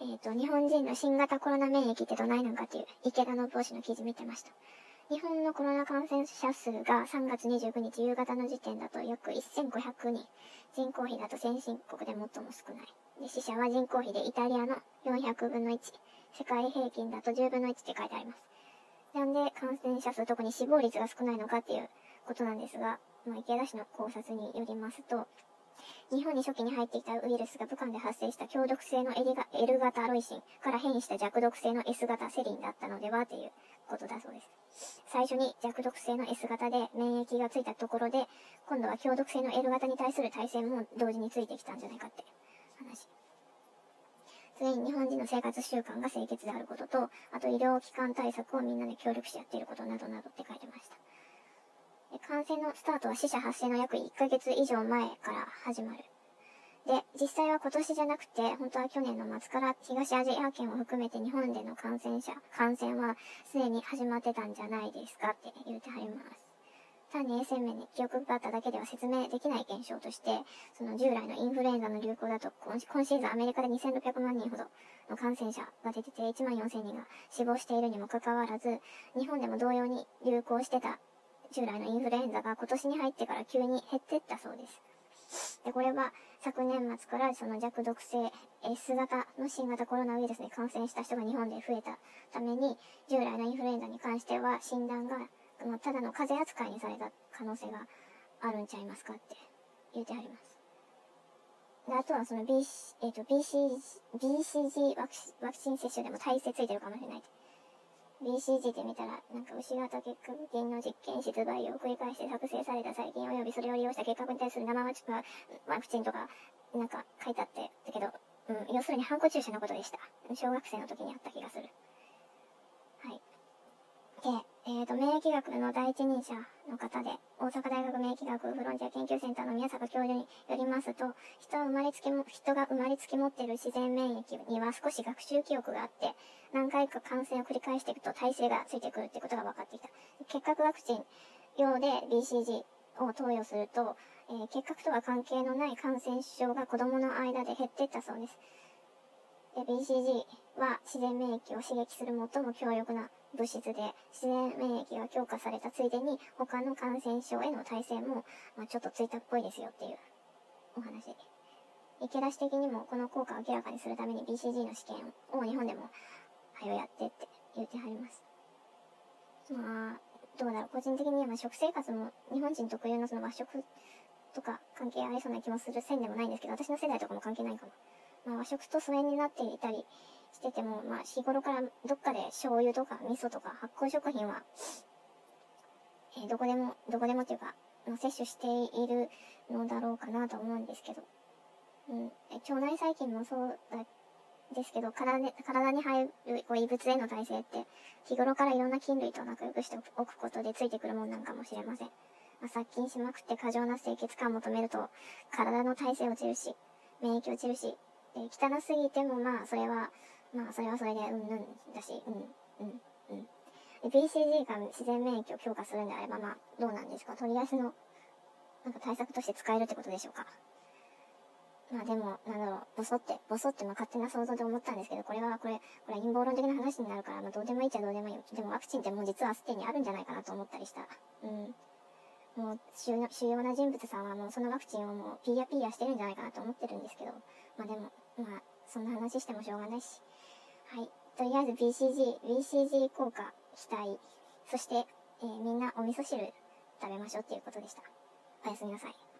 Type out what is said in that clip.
えっ、と、日本人の新型コロナ免疫ってどないなんかっていう池田信夫氏の記事見てました。日本のコロナ感染者数が3月25日夕方の時点だと約1500人。人口比だと先進国で最も少ない。で死者は人口比でイタリアの400分の1。世界平均だと10分の1って書いてあります。なんで感染者数、特に死亡率が少ないのかっていうことなんですが、まあ、池田氏の考察によりますと、日本に初期に入ってきたウイルスが武漢で発生した強毒性の L 型ロイシンから変異した弱毒性の S 型セリンだったのではということだそうです。最初に弱毒性の S 型で免疫がついたところで、今度は強毒性の L 型に対する耐性も同時についてきたんじゃないかって話。次に日本人の生活習慣が清潔であることと、あと医療機関対策をみんなで協力してやっていることなどなどって書いてました。感染のスタートは死者発生の約1ヶ月以上前から始まる。で、実際は今年じゃなくて、本当は去年の末から東アジア圏を含めて日本での感染者、感染はすでに始まってたんじゃないですかって言うてはります。単に衛生面に記憶があっただけでは説明できない現象として、その従来のインフルエンザの流行だと今シーズンアメリカで2600万人ほどの感染者が出てて1万4000人が死亡しているにもかかわらず、日本でも同様に流行してた従来のインフルエンザが今年に入ってから急に減ってったそうです。で、これは昨年末からその弱毒性 S 型の新型コロナウイルスに感染した人が日本で増えたために、従来のインフルエンザに関しては診断がただの風邪扱いにされた可能性があるんちゃいますかって言ってはります。で、あとはその BC、えっ、ー、と、BC、BCG ワクチン接種でも体制ついてるかもしれない。BCG で見たら、なんか牛型結核菌の実験室培養を繰り返して作成された細菌及びそれを利用した結核に対する生ワクチンとか、なんか書いてあって、だけど、うん、要するにハンコ注射のことでした。小学生の時にあった気がする。はい。で、えーと、免疫学の第一人者の方で、大阪大学免疫学フロンティア研究センターの宮坂教授によりますと、人は生まれつきも、人が生まれつき持っている自然免疫には少し学習記憶があって、何回か感染を繰り返していくと耐性がついてくるってことが分かってきた。結核ワクチン用で BCG を投与すると、えー、結核とは関係のない感染症が子供の間で減っていったそうです。で、BCG は自然免疫を刺激する最も強力な物質で自然免疫が強化されたついでに他の感染症への耐性も、まあ、ちょっとついたっぽいですよっていうお話。池田氏的にもこの効果を明らかにするために BCG の試験を日本でもはよやってって言ってはります。まあ、どうだろう。個人的には食生活も日本人特有のその和食とか関係ありそうな気もする線でもないんですけど、私の世代とかも関係ないかも。まあ和食と疎遠になっていたりしてても、まあ日頃からどっかで醤油とか味噌とか発酵食品は、えー、どこでも、どこでもっていうか、摂取しているのだろうかなと思うんですけど、うん、腸内細菌もそうだですけど、体に体に入るこう異物への耐性って、日頃からいろんな菌類と仲良くしておくことでついてくるもんなんかもしれません。まあ、殺菌しまくって過剰な清潔感を求めると、体の耐性落ちるし、免疫落ちるし、で汚すぎてもまあ、それは、まあ、それはそれで、うんうんだし、うん、うん、うん。BCG が自然免疫を強化するんであれば、まあ、どうなんですか？とりあえずの、なんか対策として使えるってことでしょうか？まあでも、なんだろう、ボソって、ボソってまあ勝手な想像で思ったんですけど、これはこれ、これ陰謀論的な話になるから、まあどうでもいいっちゃどうでもいいよ。でもワクチンってもう実はすでにあるんじゃないかなと思ったりした。うん。もう主要な人物さんはもうそのワクチンをもうピーヤピーヤしてるんじゃないかなと思ってるんですけど、まあでも、まあそんな話してもしょうがないし。はい。とりあえず BCG、BCG 効果期待。そして、えー、みんなお味噌汁食べましょうっていうことでした。おやすみなさい。